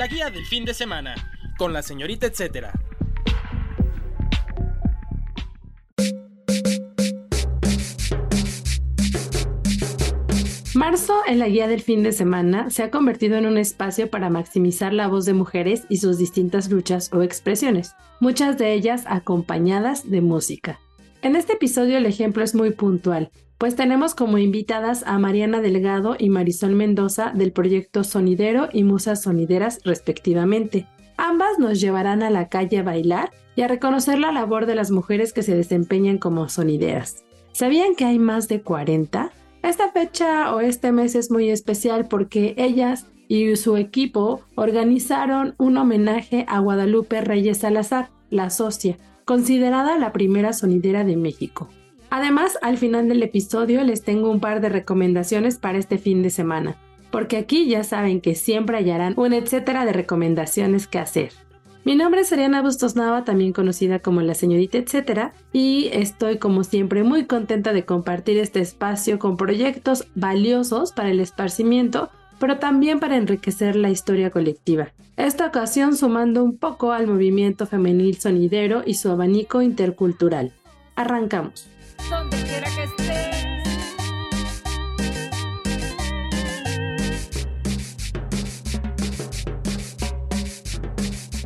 La guía del fin de semana con la señorita etcétera. Marzo en la guía del fin de semana se ha convertido en un espacio para maximizar la voz de mujeres y sus distintas luchas o expresiones, muchas de ellas acompañadas de música. En este episodio el ejemplo es muy puntual, pues tenemos como invitadas a Mariana Delgado y Marisol Mendoza del proyecto Sonidero y Musas Sonideras respectivamente. Ambas nos llevarán a la calle a bailar y a reconocer la labor de las mujeres que se desempeñan como sonideras. ¿Sabían que hay más de 40? Esta fecha o este mes es muy especial porque ellas y su equipo organizaron un homenaje a Guadalupe Reyes Salazar, la socia, considerada la primera sonidera de México. Además, al final del episodio les tengo un par de recomendaciones para este fin de semana, porque aquí ya saben que siempre hallarán un etcétera de recomendaciones que hacer. Mi nombre es Ariana Bustos Nava, también conocida como la señorita etcétera, y estoy como siempre muy contenta de compartir este espacio con proyectos valiosos para el esparcimiento, pero también para enriquecer la historia colectiva. Esta ocasión sumando un poco al movimiento femenil sonidero y su abanico intercultural. Arrancamos.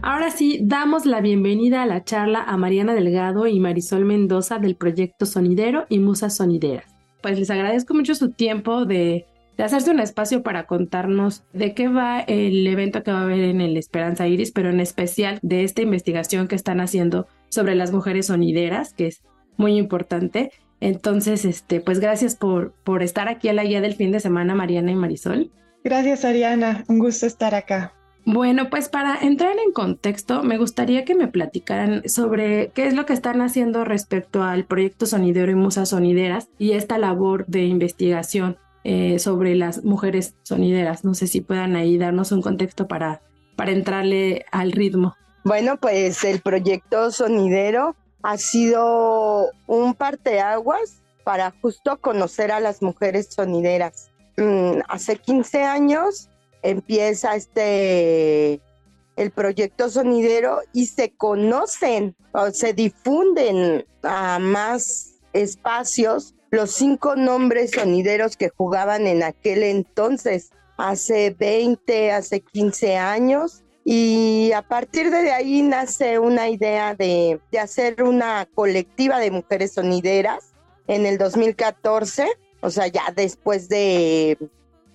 Ahora sí, damos la bienvenida a la charla a Mariana Delgado y Marisol Mendoza del proyecto Sonidero y Musas Sonideras. Pues les agradezco mucho su tiempo de, hacerse un espacio para contarnos de qué va el evento que va a haber en el Esperanza Iris, pero en especial de esta investigación que están haciendo sobre las mujeres sonideras, que es muy importante. Entonces, este, pues gracias por, por estar aquí a la guía del fin de semana, Mariana y Marisol. Gracias, Ariana. Un gusto estar acá. Bueno, pues para entrar en contexto, me gustaría que me platicaran sobre qué es lo que están haciendo respecto al proyecto Sonidero y Musas Sonideras y esta labor de investigación eh, sobre las mujeres sonideras. No sé si puedan ahí darnos un contexto para, para entrarle al ritmo. Bueno, pues el proyecto Sonidero ha sido un parteaguas para justo conocer a las mujeres sonideras. Mm, hace 15 años empieza este el proyecto sonidero y se conocen o se difunden a más espacios los cinco nombres sonideros que jugaban en aquel entonces, hace 20, hace 15 años. Y a partir de ahí nace una idea de, de hacer una colectiva de mujeres sonideras en el 2014, o sea, ya después de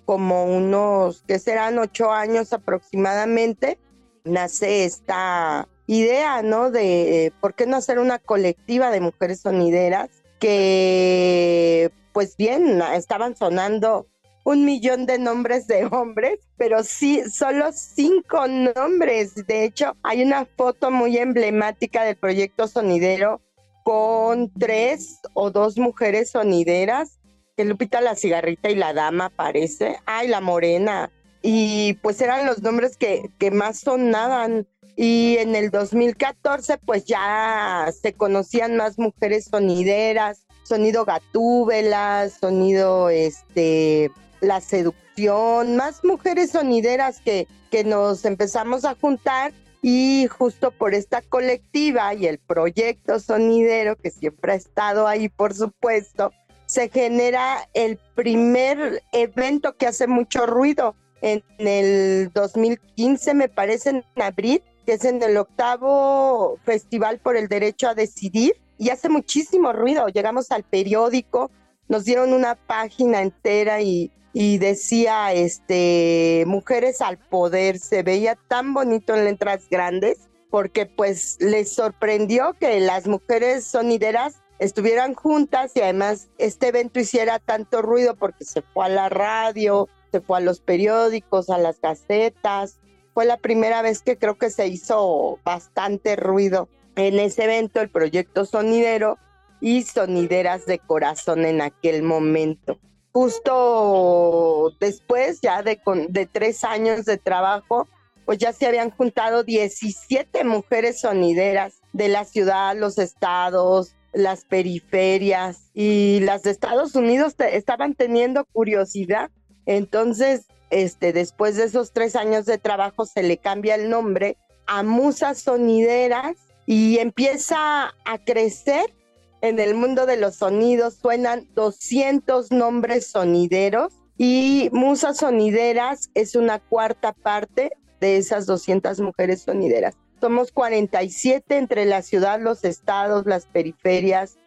como unos, que serán ocho años aproximadamente, nace esta idea, ¿no? De por qué no hacer una colectiva de mujeres sonideras que, pues bien, estaban sonando un millón de nombres de hombres, pero sí, solo cinco nombres. De hecho, hay una foto muy emblemática del proyecto sonidero con tres o dos mujeres sonideras que Lupita la cigarrita y la dama aparece, ay, la morena, y pues eran los nombres que, que más sonaban. Y en el 2014 pues ya se conocían más mujeres sonideras, sonido gatúbela, sonido este, la seducción, más mujeres sonideras que, que nos empezamos a juntar y justo por esta colectiva y el proyecto sonidero que siempre ha estado ahí, por supuesto, se genera el primer evento que hace mucho ruido en el 2015, me parece, en abril, que es en el octavo Festival por el Derecho a Decidir, y hace muchísimo ruido. Llegamos al periódico, nos dieron una página entera y, y decía, este, mujeres al poder, se veía tan bonito en letras grandes, porque pues les sorprendió que las mujeres sonideras estuvieran juntas y además este evento hiciera tanto ruido porque se fue a la radio, se fue a los periódicos, a las gacetas. Fue la primera vez que creo que se hizo bastante ruido en ese evento, el proyecto sonidero y sonideras de corazón en aquel momento. Justo después, ya de, de tres años de trabajo, pues ya se habían juntado 17 mujeres sonideras de la ciudad, los estados, las periferias y las de Estados Unidos estaban teniendo curiosidad. Entonces, este, después de esos tres años de trabajo, se le cambia el nombre a Musas Sonideras y empieza a crecer en el mundo de los sonidos. Suenan 200 nombres sonideros y Musas Sonideras es una cuarta parte de esas 200 mujeres sonideras. Somos 47 entre la ciudad, los estados, las periferias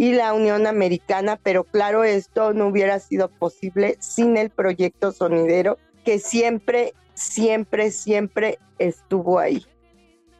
y la Unión Americana, pero claro, esto no hubiera sido posible sin el proyecto sonidero que siempre, siempre, siempre estuvo ahí.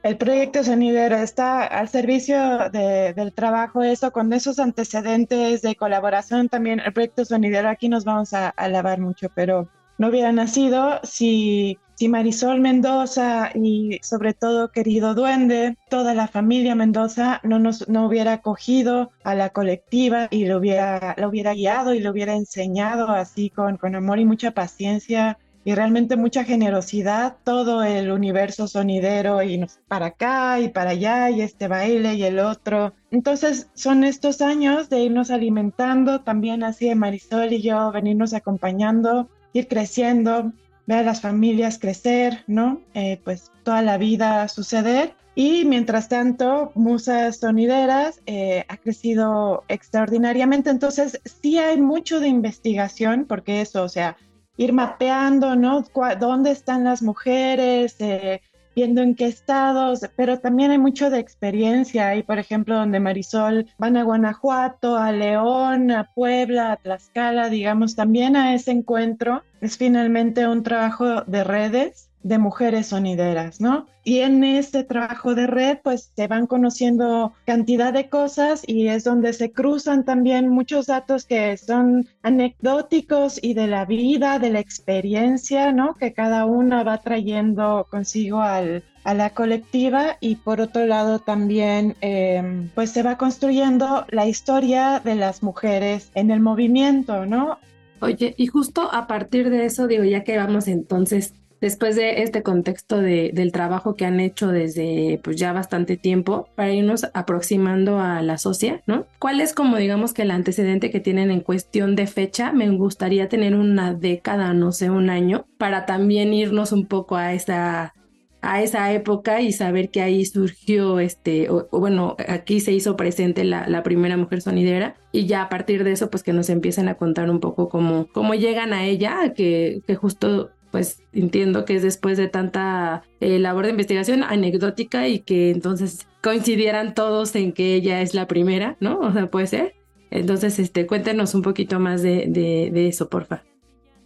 El proyecto sonidero está al servicio del trabajo, eso con esos antecedentes de colaboración también. El proyecto sonidero aquí nos vamos a alabar mucho, pero no hubiera nacido si si Marisol Mendoza y sobre todo querido duende, toda la familia Mendoza no nos no hubiera acogido a la colectiva y lo hubiera, lo hubiera guiado y lo hubiera enseñado así con, con amor y mucha paciencia y realmente mucha generosidad, todo el universo sonidero y para acá y para allá y este baile y el otro. Entonces son estos años de irnos alimentando, también así de Marisol y yo, venirnos acompañando, ir creciendo, ver a las familias crecer, ¿no? Eh, pues toda la vida suceder. Y mientras tanto, Musas Sonideras eh, ha crecido extraordinariamente. Entonces, sí hay mucho de investigación, porque eso, o sea, ir mapeando, ¿no? ¿Dónde están las mujeres? Eh, viendo en qué estados, pero también hay mucho de experiencia. Hay, por ejemplo, donde Marisol van a Guanajuato, a León, a Puebla, a Tlaxcala, digamos, también a ese encuentro. Es finalmente un trabajo de redes de mujeres sonideras, ¿no? Y en este trabajo de red, pues se van conociendo cantidad de cosas y es donde se cruzan también muchos datos que son anecdóticos y de la vida, de la experiencia, ¿no? Que cada una va trayendo consigo al, a la colectiva y por otro lado también em, pues se va construyendo la historia de las mujeres en el movimiento, ¿no? Oye, y justo a partir de eso, digo, ya que vamos entonces después de este contexto de, del trabajo que han hecho desde pues ya bastante tiempo para irnos aproximando a la socia, ¿no? ¿Cuál es como digamos que el antecedente que tienen en cuestión de fecha? Me gustaría tener una década, no sé, un año, para también irnos un poco a esa a esa época y saber que ahí surgió este, o, bueno, aquí se hizo presente la, la, primera mujer sonidera y ya a partir de eso pues que nos empiecen a contar un poco cómo, cómo llegan a ella, que, que justo pues entiendo que es después de tanta eh, labor de investigación anecdótica y que entonces coincidieran todos en que ella es la primera, ¿no? O sea, puede ser. Entonces, este, cuéntenos un poquito más de, de, de eso, porfa.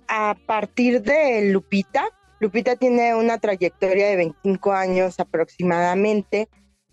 A partir de Lupita, Lupita tiene una trayectoria de 25 años aproximadamente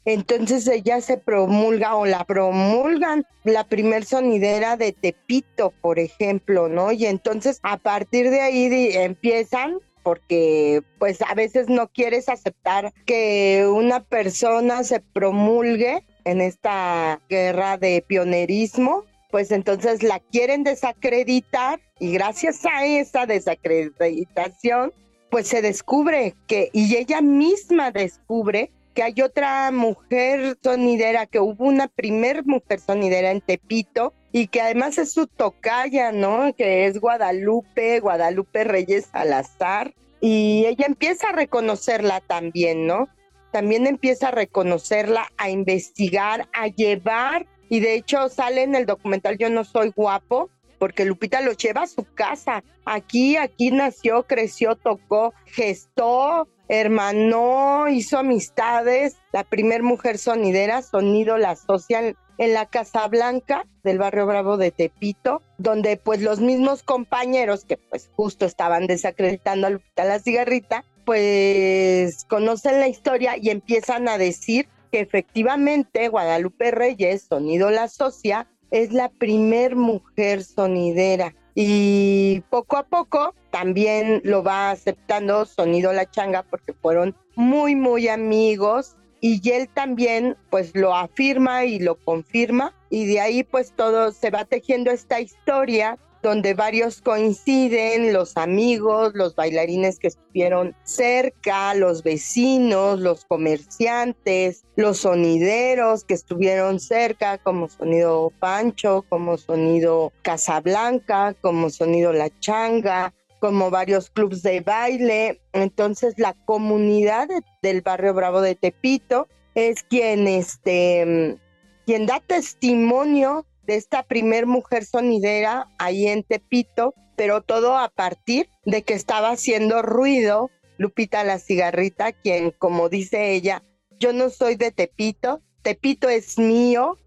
entonces ella se promulga o la promulgan la primer sonidera de Tepito, por ejemplo, ¿no? Y entonces a partir de ahí empiezan porque pues a veces no quieres aceptar que una persona se promulgue en esta guerra de pionerismo, pues entonces la quieren desacreditar y gracias a esa desacreditación pues se descubre que y ella misma descubre que hay otra mujer sonidera, que hubo una primer mujer sonidera en Tepito y que además es su tocaya, ¿no? Que es Guadalupe, Guadalupe Reyes Salazar. Y ella empieza a reconocerla también, ¿no? También empieza a reconocerla, a investigar, a llevar. Y de hecho sale en el documental Yo no soy guapo, porque Lupita lo lleva a su casa. Aquí, aquí nació, creció, tocó, gestó, hermanó, hizo amistades. La primer mujer sonidera, Sonido La Social, en la Casa Blanca del barrio Bravo de Tepito, donde pues los mismos compañeros que pues justo estaban desacreditando a Lupita la cigarrita, pues conocen la historia y empiezan a decir que efectivamente Guadalupe Reyes, Sonido La Socia, es la primer mujer sonidera. Y poco a poco también lo va aceptando Sonido La Changa porque fueron muy, muy amigos y él también pues lo afirma y lo confirma y de ahí pues todo se va tejiendo esta historia donde varios coinciden, los amigos, los bailarines que estuvieron cerca, los vecinos, los comerciantes, los sonideros que estuvieron cerca, como Sonido Pancho, como Sonido Casablanca, como Sonido La Changa, como varios clubes de baile. Entonces la comunidad del barrio Bravo de Tepito es quien, este, quien da testimonio de esta primer mujer sonidera ahí en Tepito, pero todo a partir de que estaba haciendo ruido Lupita la cigarrita, quien, como dice ella, yo no soy de Tepito, Tepito es mío,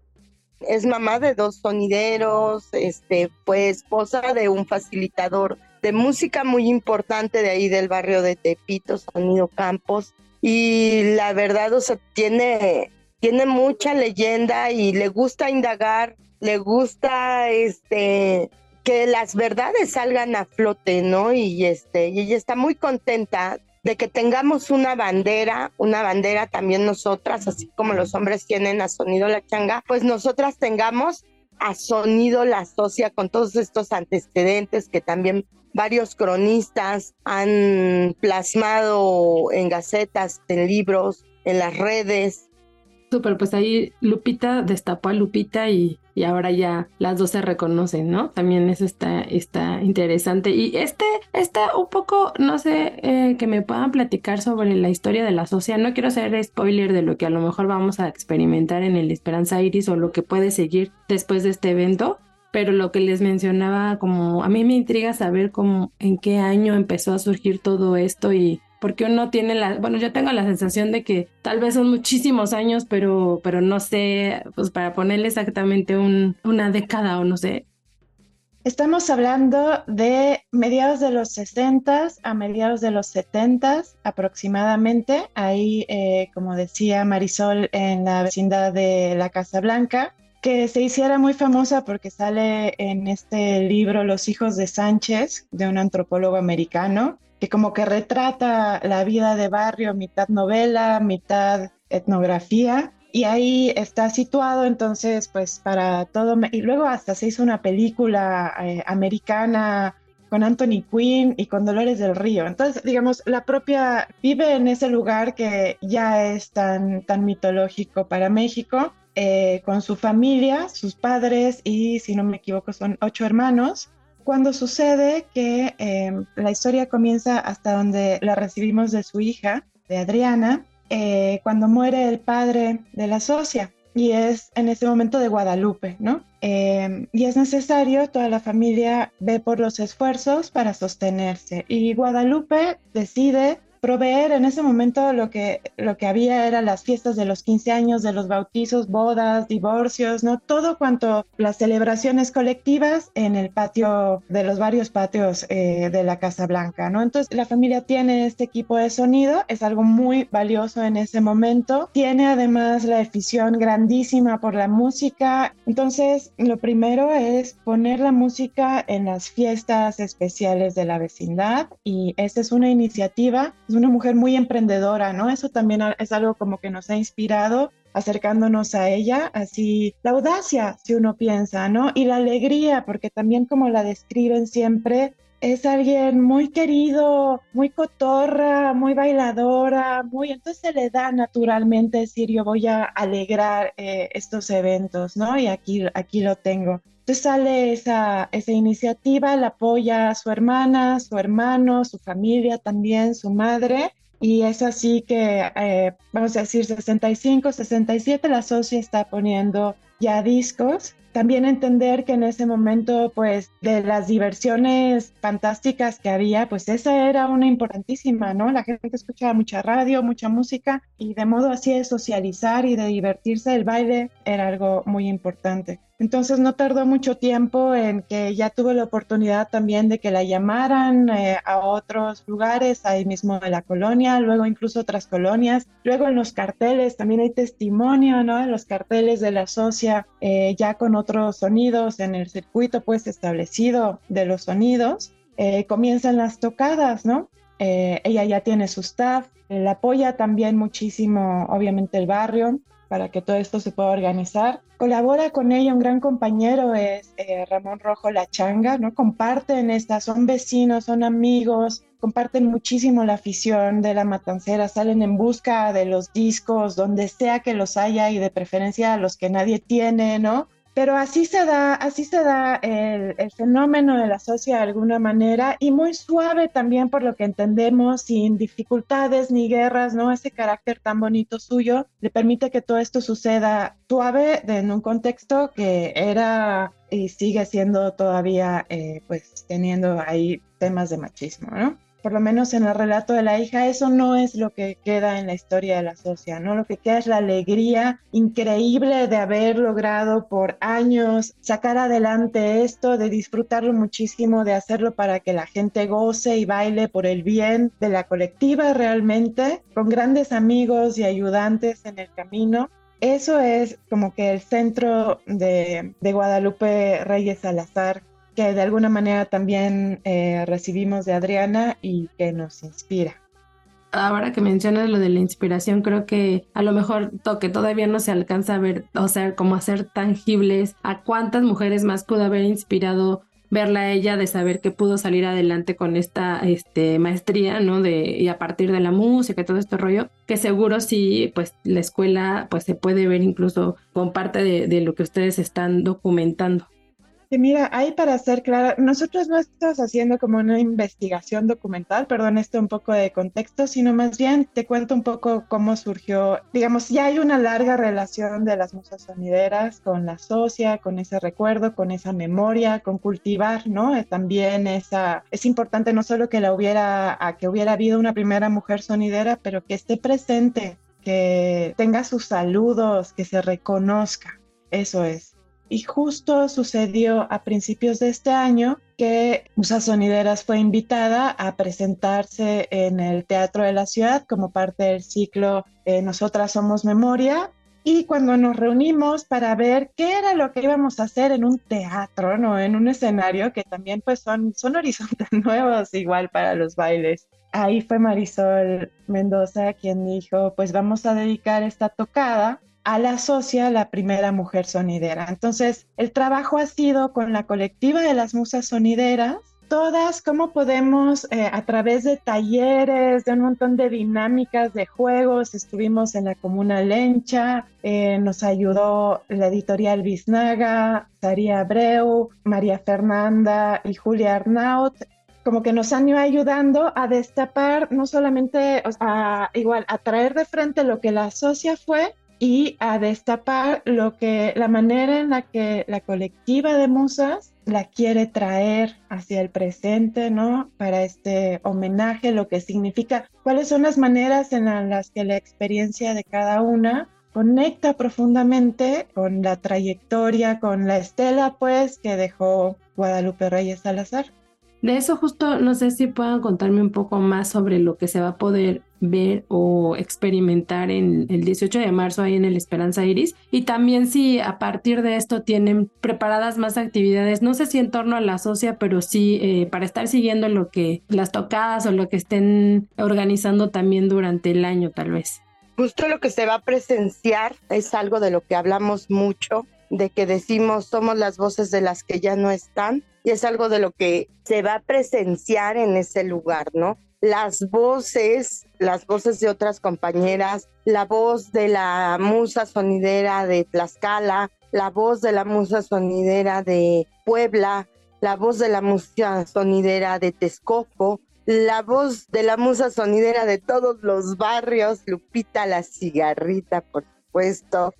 es mamá de dos sonideros, este, fue esposa de un facilitador de música muy importante de ahí del barrio de Tepito, Sonido Campos, y la verdad, o sea, tiene, tiene mucha leyenda y le gusta indagar le gusta este que las verdades salgan a flote, ¿no? Y este, y ella está muy contenta de que tengamos una bandera, una bandera también nosotras, así como los hombres tienen a Sonido La Changa, pues nosotras tengamos a Sonido La Socia con todos estos antecedentes que también varios cronistas han plasmado en gacetas, en libros, en las redes, Súper, pues ahí Lupita destapó a Lupita y, y, ahora ya las dos se reconocen, ¿no? También eso está, está interesante. Y este está un poco, no sé, eh, que me puedan platicar sobre la historia de la sociedad. No quiero hacer spoiler de lo que a lo mejor vamos a experimentar en el Esperanza Iris o lo que puede seguir después de este evento. Pero lo que les mencionaba, como a mí me intriga saber cómo, en qué año empezó a surgir todo esto y porque uno tiene la, bueno, yo tengo la sensación de que tal vez son muchísimos años, pero, pero no sé, pues para ponerle exactamente un, una década o no sé. Estamos hablando de mediados de los 60 a mediados de los 70 aproximadamente. Ahí, eh, como decía Marisol, en la vecindad de la Casa Blanca, que se hiciera muy famosa porque sale en este libro Los hijos de Sánchez, de un antropólogo americano, que como que retrata la vida de barrio, mitad novela, mitad etnografía. Y ahí está situado, entonces, pues para todo. Y luego hasta se hizo una película eh, americana con Anthony Quinn y con Dolores del Río. Entonces, digamos, la propia vive en ese lugar que ya es tan, tan mitológico para México, eh, con su familia, sus padres y, si no me equivoco, son ocho hermanos cuando sucede que em, la historia comienza hasta donde la recibimos de su hija, de Adriana, eh, cuando muere el padre de la socia y es en ese momento de Guadalupe, ¿no? Em, y es necesario, toda la familia ve por los esfuerzos para sostenerse y Guadalupe decide proveer en ese momento lo que, lo que había eran las fiestas de los 15 años, de los bautizos, bodas, divorcios, ¿no? Todo cuanto las celebraciones colectivas en el patio, de los varios patios eh, de la Casa Blanca, ¿no? Entonces la familia tiene este equipo de sonido, es algo muy valioso en ese momento, tiene además la afición grandísima por la música, entonces lo primero es poner la música en las fiestas especiales de la vecindad y esa es una iniciativa, una mujer muy emprendedora, ¿no? Eso también es algo como que nos ha inspirado acercándonos a ella, así la audacia, si uno piensa, ¿no? Y la alegría, porque también como la describen siempre, es alguien muy querido, muy cotorra, muy bailadora, muy, entonces se le da naturalmente decir yo voy a alegrar eh, estos eventos, ¿no? Y aquí, aquí lo tengo. Entonces sale esa, esa iniciativa, la apoya su hermana, su hermano, su familia también, su madre. Y es así que, eh, vamos a decir, 65, 67, la socia está poniendo ya discos. También entender que en ese momento, pues, de las diversiones fantásticas que había, pues esa era una importantísima, ¿no? La gente escuchaba mucha radio, mucha música, y de modo así de socializar y de divertirse, el baile era algo muy importante. Entonces no tardó mucho tiempo en que ya tuvo la oportunidad también de que la llamaran eh, a otros lugares, ahí mismo de la colonia, luego incluso otras colonias. Luego en los carteles también hay testimonio, ¿no? En los carteles de la socia, eh, ya con otros sonidos en el circuito pues establecido de los sonidos, eh, comienzan las tocadas, ¿no? ella ya tiene su staff, la apoya también muchísimo, obviamente, el barrio para que todo esto se pueda organizar. Colabora con ella un gran compañero, es eh, Ramón Rojo La Changa, ¿no? Comparten estas, son vecinos, son amigos, comparten muchísimo la afición de la matancera, salen en busca de los discos, donde sea que los haya y de preferencia los que nadie tiene, ¿no? Pero así se da, así se da el, fenómeno de la socia de alguna manera y muy suave también por lo que entendemos, sin dificultades ni guerras, ¿no? Ese carácter tan bonito suyo le permite que todo esto suceda suave en un contexto que era y sigue siendo todavía, eh, pues teniendo ahí temas de machismo, ¿no? Por lo menos en el relato de la hija, eso no es lo que queda en la historia de la socia, ¿no? Lo que queda es la alegría increíble de haber logrado por años sacar adelante esto, de disfrutarlo muchísimo, de hacerlo para que la gente goce y baile por el bien de la colectiva realmente, con grandes amigos y ayudantes en el camino. Eso es como que el centro de, de Guadalupe Reyes Salazar que de alguna manera también eh, recibimos de Adriana y que nos inspira. Ahora que mencionas lo de la inspiración, creo que a lo mejor que todavía no se alcanza a ver, o sea, como hacer tangibles a cuántas mujeres más pudo haber inspirado verla a ella de saber que pudo salir adelante con esta este, maestría, ¿no? De, y a partir de la música y todo este rollo, que seguro sí, pues la escuela pues se puede ver incluso con parte de lo que ustedes están documentando mira, ahí para ser clara, nosotros no estamos haciendo como una investigación documental, perdón, esto un poco de contexto, sino más bien te cuento un poco cómo surgió, digamos, ya hay una larga relación de las musas sonideras con la socia, con ese recuerdo, con esa memoria, con cultivar, ¿no? Eh, también esa, es importante no solo que la hubiera, que hubiera habido una primera mujer sonidera, pero que esté presente, que tenga sus saludos, que se reconozca, eso es. Y justo sucedió a principios de este año que Musa Sonideras fue invitada a presentarse en el Teatro de la Ciudad como parte del ciclo eh, Nosotras Somos Memoria. Y cuando nos reunimos para ver qué era lo que íbamos a hacer en un teatro, ¿no? En un escenario que también pues son, son horizontes nuevos igual para los bailes. Ahí fue Marisol Mendoza quien dijo, pues vamos a dedicar esta tocada a la socia la primera mujer sonidera. Entonces, el trabajo ha sido con la colectiva de las musas sonideras, todas, cómo podemos eh, a través de talleres, de un montón de dinámicas de juegos, estuvimos en la comuna Lencha, eh, nos ayudó la editorial Biznaga, Saria Abreu, María Fernanda y Julia Arnaut, como que nos han ido ayudando a destapar, no solamente, a, igual, a traer de frente lo que la socia fue, y a destapar lo que la manera en la que la colectiva de musas la quiere traer hacia el presente, ¿no? Para este homenaje, lo que significa, cuáles son las maneras en las que la experiencia de cada una conecta profundamente con la trayectoria, con la estela, pues, que dejó Guadalupe Reyes Salazar. De eso justo no sé si puedan contarme un poco más sobre lo que se va a poder ver o experimentar en el 18 de marzo ahí en el Esperanza Iris y también si a partir de esto tienen preparadas más actividades, no sé si en torno a la socia, pero sí eh, para estar siguiendo lo que las tocadas o lo que estén organizando también durante el año tal vez. Justo lo que se va a presenciar es algo de lo que hablamos mucho de que decimos somos las voces de las que ya no están y es algo de lo que se va a presenciar en ese lugar, ¿no? Las voces, las voces de otras compañeras, la voz de la musa sonidera de Tlaxcala, la voz de la musa sonidera de Puebla, la voz de la musa sonidera de Texcoco, la voz de la musa sonidera de todos los barrios, Lupita la cigarrita, por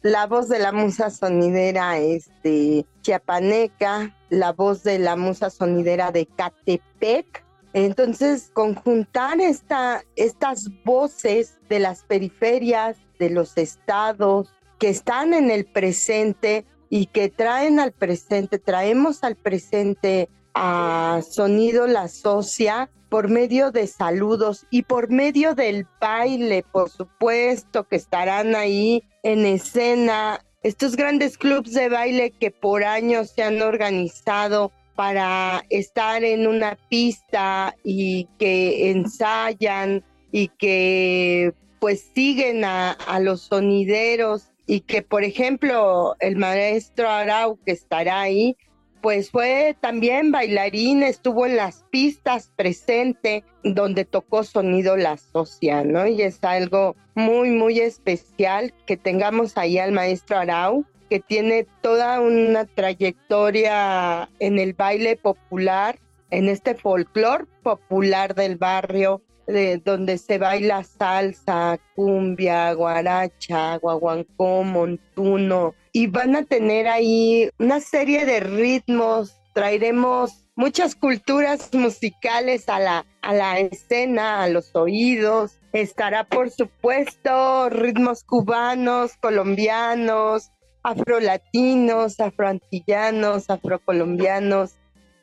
la voz de la musa sonidera este, chiapaneca, la voz de la musa sonidera de Catepec. Entonces, conjuntar esta, estas voces de las periferias, de los estados, que están en el presente y que traen al presente, traemos al presente a Sonido La Socia por medio de saludos y por medio del baile, por supuesto, que estarán ahí en escena. Estos grandes clubes de baile que por años se han organizado para estar en una pista y que ensayan y que pues siguen a, a los sonideros y que por ejemplo el maestro Arau que estará ahí pues fue también bailarín, estuvo en las pistas presente donde tocó sonido la socia, ¿no? Y es algo muy, muy especial que tengamos ahí al maestro Arau, que tiene toda una trayectoria en el baile popular, en este folclore popular del barrio, de donde se baila salsa, cumbia, guaracha, guaguancó, montuno, y van a tener ahí una serie de ritmos, traeremos muchas culturas musicales a la, a la escena, a los oídos. Estará, por supuesto, ritmos cubanos, colombianos, afrolatinos, afroantillanos, afrocolombianos.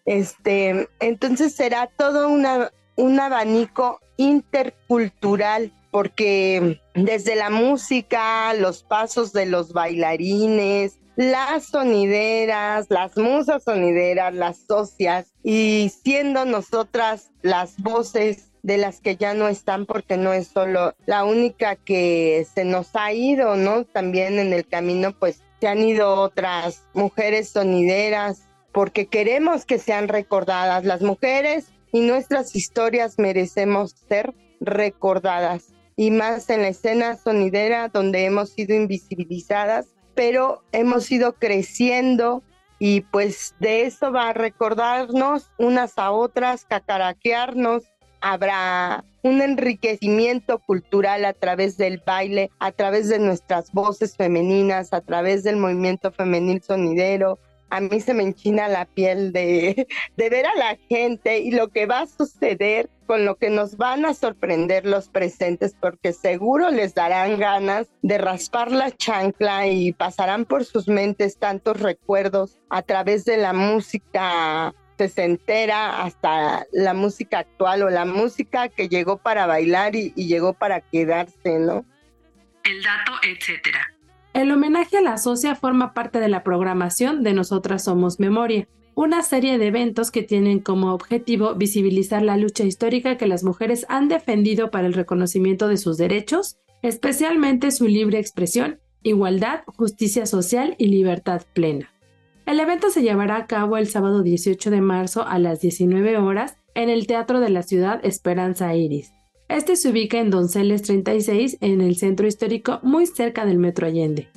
Este, entonces será todo un abanico intercultural porque desde la música, los pasos de los bailarines, las sonideras, las musas sonideras, las socias y siendo nosotras las voces de las que ya no están porque no es solo la única que se nos ha ido, ¿no? También en el camino pues se han ido otras mujeres sonideras porque queremos que sean recordadas las mujeres y nuestras historias merecemos ser recordadas y más en la escena sonidera donde hemos sido invisibilizadas, pero hemos ido creciendo y pues de eso va a recordarnos unas a otras, cacaraquearnos, habrá un enriquecimiento cultural a través del baile, a través de nuestras voces femeninas, a través del movimiento femenil sonidero, a mí se me enchina la piel de, de ver a la gente y lo que va a suceder con lo que nos van a sorprender los presentes porque seguro les darán ganas de raspar la chancla y pasarán por sus mentes tantos recuerdos a través de la música sesentera hasta la música actual o la música que llegó para bailar y, y llegó para quedarse, ¿no? El dato, etcétera. El homenaje a la socia forma parte de la programación de Nosotras Somos Memoria, una serie de eventos que tienen como objetivo visibilizar la lucha histórica que las mujeres han defendido para el reconocimiento de sus derechos, especialmente su libre expresión, igualdad, justicia social y libertad plena. El evento se llevará a cabo el sábado 18 de marzo a las 19 horas en el Teatro de la Ciudad Esperanza Iris. Este se ubica en Donceles 36 en el centro histórico muy cerca del Metro Allende.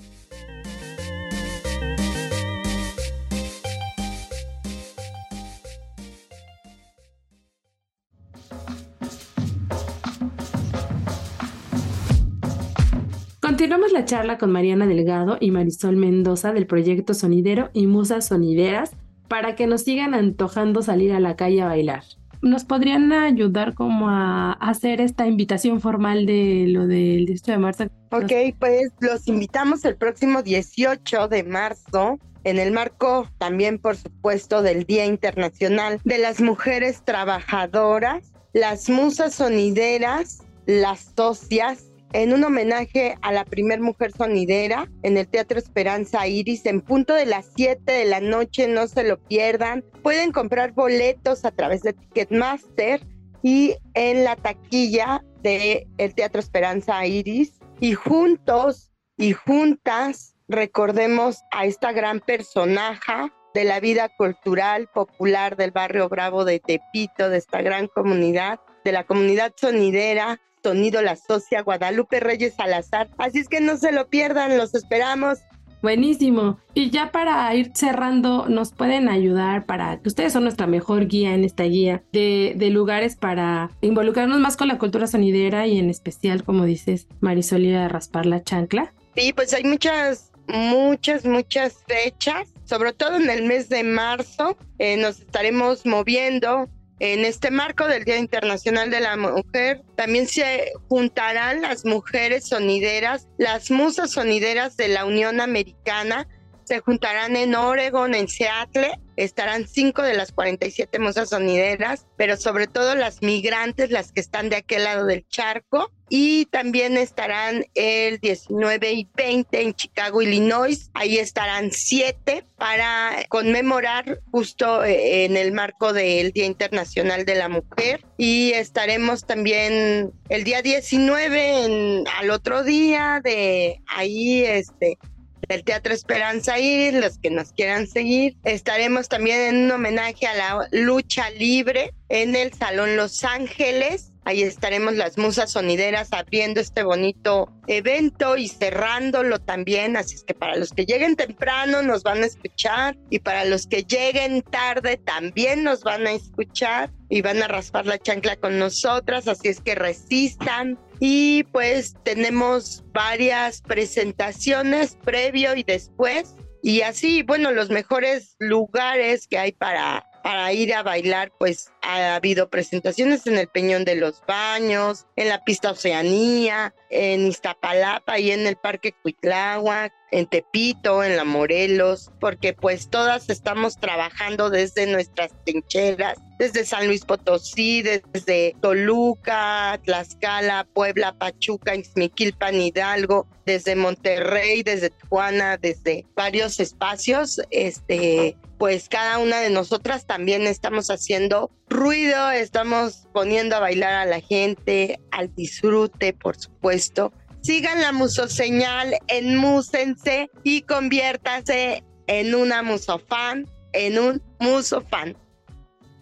Continuamos la charla con Mariana Delgado y Marisol Mendoza del proyecto Sonidero y Musas Sonideras para que nos sigan antojando salir a la calle a bailar nos podrían ayudar como a hacer esta invitación formal de lo del 18 de marzo. Ok, pues los invitamos el próximo 18 de marzo en el marco también, por supuesto, del Día Internacional de las Mujeres Trabajadoras, las musas sonideras, las socias en un homenaje a la primer mujer sonidera en el Teatro Esperanza Iris en punto de las 7 de la noche, no se lo pierdan. Pueden comprar boletos a través de Ticketmaster y en la taquilla del el Teatro Esperanza Iris y juntos y juntas recordemos a esta gran personaje de la vida cultural popular del barrio Bravo de Tepito, de esta gran comunidad, de la comunidad sonidera Sonido La Socia Guadalupe Reyes Salazar. Así es que no se lo pierdan, los esperamos. Buenísimo. Y ya para ir cerrando, nos pueden ayudar para que ustedes son nuestra mejor guía en esta guía de, de lugares para involucrarnos más con la cultura sonidera y en especial, como dices, Marisolía, de raspar la chancla. Sí, pues hay muchas, muchas, muchas fechas, sobre todo en el mes de marzo. Eh, nos estaremos moviendo en este marco del Día Internacional de la Mujer, también se juntarán las mujeres sonideras, las musas sonideras de la Unión Americana, se juntarán en Oregon, en Seattle. Estarán cinco de las 47 musas sonideras, pero sobre todo las migrantes, las que están de aquel lado del charco. Y también estarán el 19 y 20 en Chicago, Illinois. Ahí estarán siete para conmemorar justo eh, en el marco del Día Internacional de la Mujer. Y estaremos también el día 19 en, al otro día de ahí este del Teatro Esperanza Ir, los que nos quieran seguir. Estaremos también en un homenaje a la lucha libre en el Salón Los Ángeles. Ahí estaremos las musas sonideras abriendo este bonito evento y cerrándolo también. Así es que para los que lleguen temprano nos van a escuchar y para los que lleguen tarde también nos van a escuchar y van a raspar la chancla con nosotras. Así es que resistan, y pues tenemos varias presentaciones previo y después y así, bueno, los mejores lugares que hay para, para ir a bailar, pues ha habido presentaciones en el Peñón de los Baños, en la pista Oceanía, en Iztapalapa y en el Parque Cuitláhuac, en Tepito, en la Morelos, porque pues todas estamos trabajando desde nuestras trincheras, desde San Luis Potosí, desde Toluca, Tlaxcala, Puebla, Pachuca, Ixmiquilpan, Hidalgo, desde Monterrey, desde Tijuana, desde varios espacios, este, pues cada una de nosotras también estamos haciendo ruido, estamos poniendo a bailar a la gente, al disfrute, por supuesto. Sigan la musoseñal en Músense y conviértase en una musofan, en un musofan.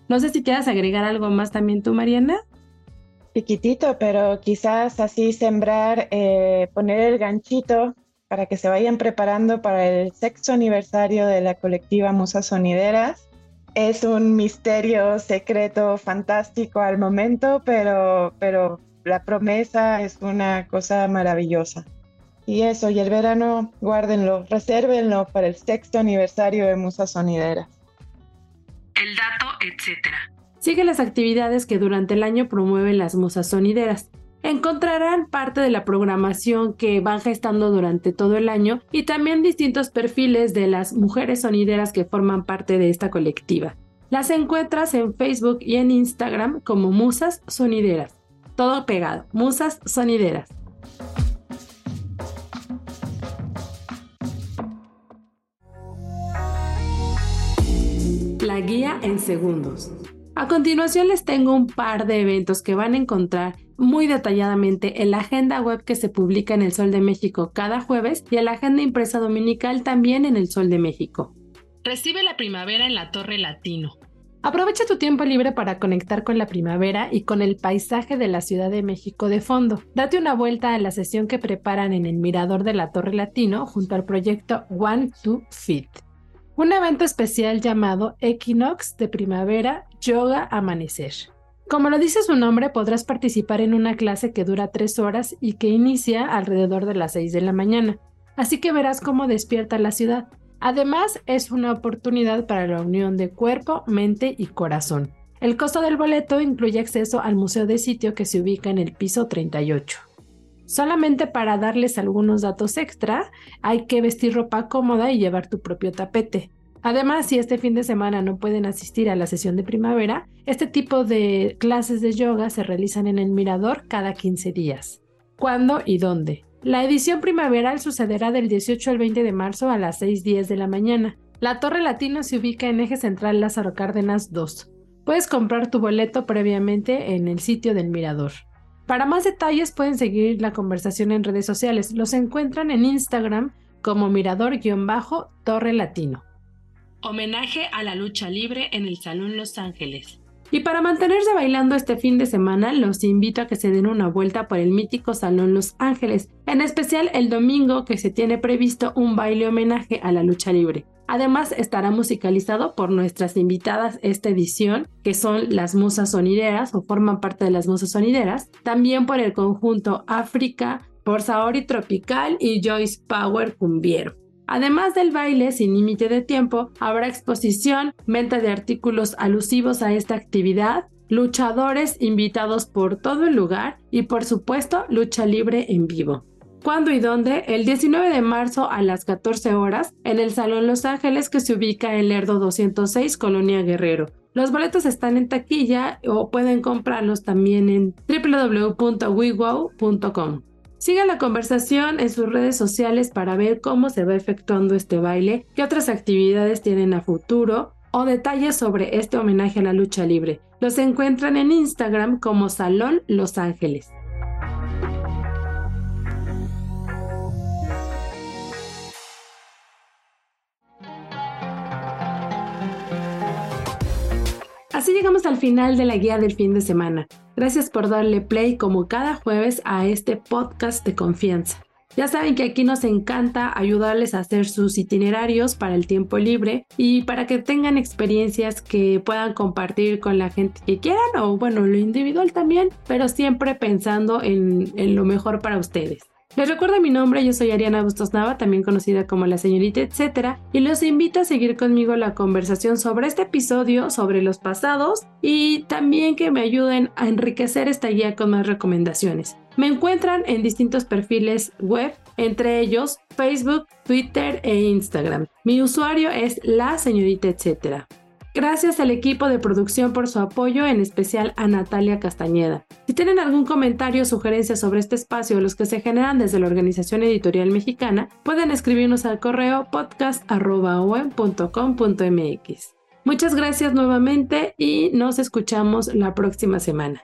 No sé si quieras agregar algo más también tú, Mariana. Piquitito, pero quizás así sembrar, eh, poner el ganchito para que se vayan preparando para el sexto aniversario de la colectiva Musas Sonideras es un misterio secreto fantástico al momento, pero, pero la promesa es una cosa maravillosa. Y eso, y el verano, guárdenlo, resérvenlo para el sexto aniversario de Musa Sonidera. El dato, etc. Sigue las actividades que durante el año promueven las musas sonideras. Encontrarán parte de la programación que van gestando durante todo el año y también distintos perfiles de las mujeres sonideras que forman parte de esta colectiva. Las encuentras en Facebook y en Instagram como Musas Sonideras. Todo pegado, Musas Sonideras. La guía en segundos. A continuación les tengo un par de eventos que van a encontrar muy detalladamente en la agenda web que se publica en el Sol de México cada jueves y en la agenda impresa dominical también en el Sol de México. Recibe la primavera en la Torre Latino. Aprovecha tu tiempo libre para conectar con la primavera y con el paisaje de la Ciudad de México de fondo. Date una vuelta a la sesión que preparan en el Mirador de la Torre Latino junto al proyecto One to Fit. Un evento especial llamado Equinox de Primavera Yoga Amanecer. Como lo dice su nombre, podrás participar en una clase que dura tres horas y que inicia alrededor de las 6 de la mañana. Así que verás cómo despierta la ciudad. Además, es una oportunidad para la unión de cuerpo, mente y corazón. El costo del boleto incluye acceso al museo de sitio que se ubica en el piso 38. Solamente para darles algunos datos extra, hay que vestir ropa cómoda y llevar tu propio tapete. Además, si este fin de semana no pueden asistir a la sesión de primavera, este tipo de clases de yoga se realizan en el mirador cada 15 días. ¿Cuándo y dónde? La edición primaveral sucederá del 18 al 20 de marzo a las 6.10 de la mañana. La Torre Latino se ubica en Eje Central Lázaro Cárdenas 2. Puedes comprar tu boleto previamente en el sitio del mirador. Para más detalles pueden seguir la conversación en redes sociales. Los encuentran en Instagram como mirador-torre latino homenaje a la lucha libre en el Salón Los Ángeles. Y para mantenerse bailando este fin de semana, los invito a que se den una vuelta por el mítico Salón Los Ángeles, en especial el domingo que se tiene previsto un baile homenaje a la lucha libre. Además estará musicalizado por nuestras invitadas esta edición, que son las musas sonideras o forman parte de las musas sonideras, también por el conjunto África, por Saori Tropical y Joyce Power Cumbiero. Además del baile sin límite de tiempo, habrá exposición, venta de artículos alusivos a esta actividad, luchadores invitados por todo el lugar y por supuesto lucha libre en vivo. ¿Cuándo y dónde? El 19 de marzo a las 14 horas en el Salón Los Ángeles que se ubica en Lerdo 206, Colonia Guerrero. Los boletos están en taquilla o pueden comprarlos también en www.wiwow.com. Siga la conversación en sus redes sociales para ver cómo se va efectuando este baile, qué otras actividades tienen a futuro o detalles sobre este homenaje a la lucha libre. Los encuentran en Instagram como Salón Los Ángeles. Así llegamos al final de la guía del fin de semana. Gracias por darle play como cada jueves a este podcast de confianza. Ya saben que aquí nos encanta ayudarles a hacer sus itinerarios para el tiempo libre y para que tengan experiencias que puedan compartir con la gente que quieran o bueno, lo individual también, pero siempre pensando en, en lo mejor para ustedes. Les recuerdo mi nombre, yo soy Ariana Bustos Nava, también conocida como la señorita etcétera, y los invito a seguir conmigo la conversación sobre este episodio, sobre los pasados y también que me ayuden a enriquecer esta guía con más recomendaciones. Me encuentran en distintos perfiles web, entre ellos Facebook, Twitter e Instagram. Mi usuario es la señorita etcétera. Gracias al equipo de producción por su apoyo, en especial a Natalia Castañeda. Si tienen algún comentario o sugerencia sobre este espacio o los que se generan desde la Organización Editorial Mexicana, pueden escribirnos al correo podcast.com.mx. Muchas gracias nuevamente y nos escuchamos la próxima semana.